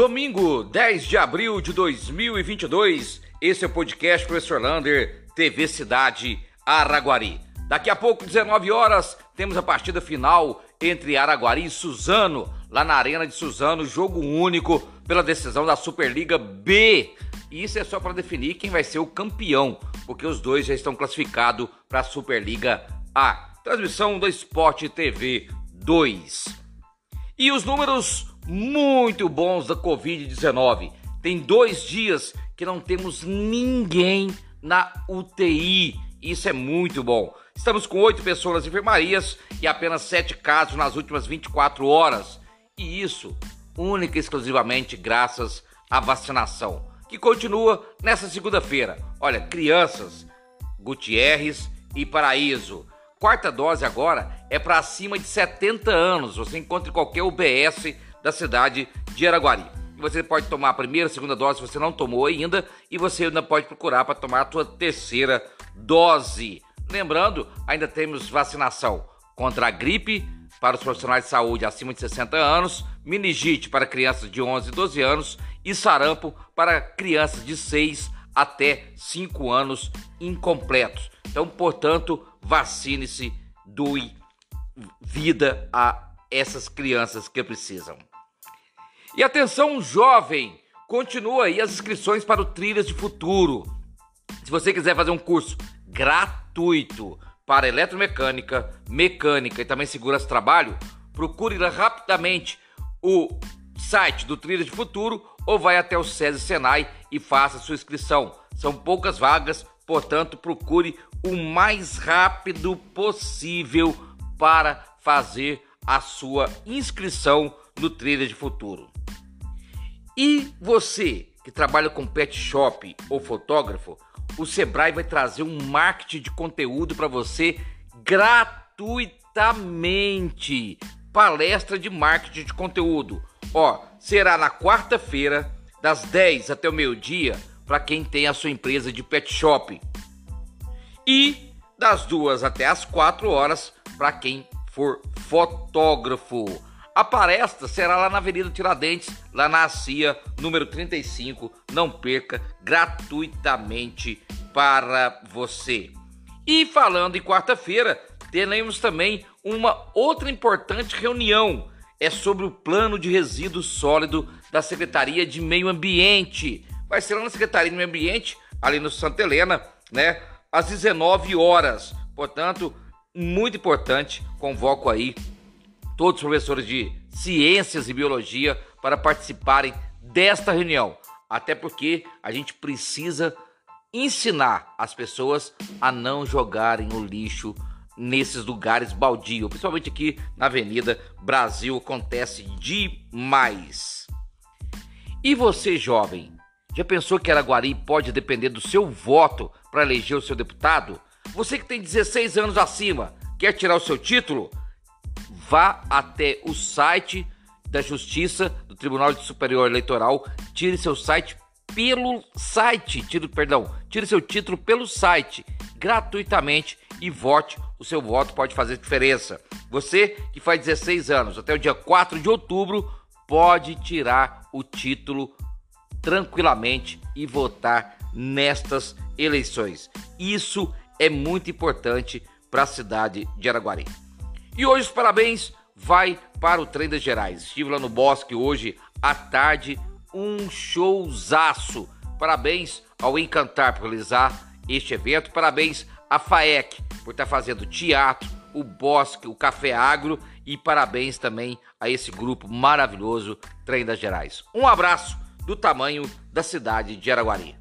Domingo, 10 de abril de 2022, esse é o podcast Professor Lander, TV Cidade Araguari. Daqui a pouco, 19 horas, temos a partida final entre Araguari e Suzano, lá na Arena de Suzano, jogo único pela decisão da Superliga B. E isso é só para definir quem vai ser o campeão, porque os dois já estão classificados para a Superliga A. Transmissão do Esporte TV 2. E os números muito bons da Covid-19. Tem dois dias que não temos ninguém na UTI. Isso é muito bom. Estamos com oito pessoas nas enfermarias e apenas sete casos nas últimas 24 horas. E isso única e exclusivamente graças à vacinação, que continua nessa segunda-feira. Olha, crianças, Gutierrez e Paraíso. Quarta dose agora é para acima de 70 anos. Você encontra em qualquer UBS da cidade de Araguari. Você pode tomar a primeira, a segunda dose se você não tomou ainda e você ainda pode procurar para tomar a sua terceira dose. Lembrando, ainda temos vacinação contra a gripe para os profissionais de saúde acima de 60 anos, meningite para crianças de 11 e 12 anos e sarampo para crianças de 6 até 5 anos incompletos. Então, portanto, vacine-se, doe vida a essas crianças que precisam. E atenção, jovem! Continua aí as inscrições para o Trilhas de Futuro. Se você quiser fazer um curso gratuito para eletromecânica, mecânica e também segurança trabalho, procure rapidamente o site do Trilhas de Futuro ou vai até o SESI Senai e faça sua inscrição. São poucas vagas, portanto, procure o mais rápido possível para fazer a sua inscrição no Trilha de Futuro. E você que trabalha com pet shop ou fotógrafo, o Sebrae vai trazer um marketing de conteúdo para você gratuitamente. Palestra de marketing de conteúdo. Ó, será na quarta-feira, das 10 até o meio-dia, para quem tem a sua empresa de pet shop. E das 2 até as 4 horas para quem for fotógrafo. A palestra será lá na Avenida Tiradentes, lá na CIA, número 35. Não perca, gratuitamente para você. E falando em quarta-feira, teremos também uma outra importante reunião. É sobre o plano de resíduo sólido da Secretaria de Meio Ambiente. Vai ser lá na Secretaria de Meio Ambiente, ali no Santa Helena, né? Às 19 horas. Portanto, muito importante, convoco aí todos os professores de ciências e biologia para participarem desta reunião. Até porque a gente precisa ensinar as pessoas a não jogarem o lixo nesses lugares baldio, principalmente aqui na Avenida Brasil acontece demais. E você, jovem, já pensou que Araguari pode depender do seu voto para eleger o seu deputado? Você que tem 16 anos acima, quer tirar o seu título? Vá até o site da Justiça do Tribunal Superior Eleitoral, tire seu site pelo site, tire, perdão, tire seu título pelo site gratuitamente e vote. O seu voto pode fazer diferença. Você que faz 16 anos até o dia 4 de outubro pode tirar o título tranquilamente e votar nestas eleições. Isso é muito importante para a cidade de Araguari. E hoje os parabéns vai para o Trem das Gerais. Estive lá no Bosque hoje à tarde, um showzaço. Parabéns ao Encantar por realizar este evento. Parabéns à FAEC por estar fazendo teatro, o Bosque, o Café Agro e parabéns também a esse grupo maravilhoso Trem das Gerais. Um abraço do tamanho da cidade de Araguari.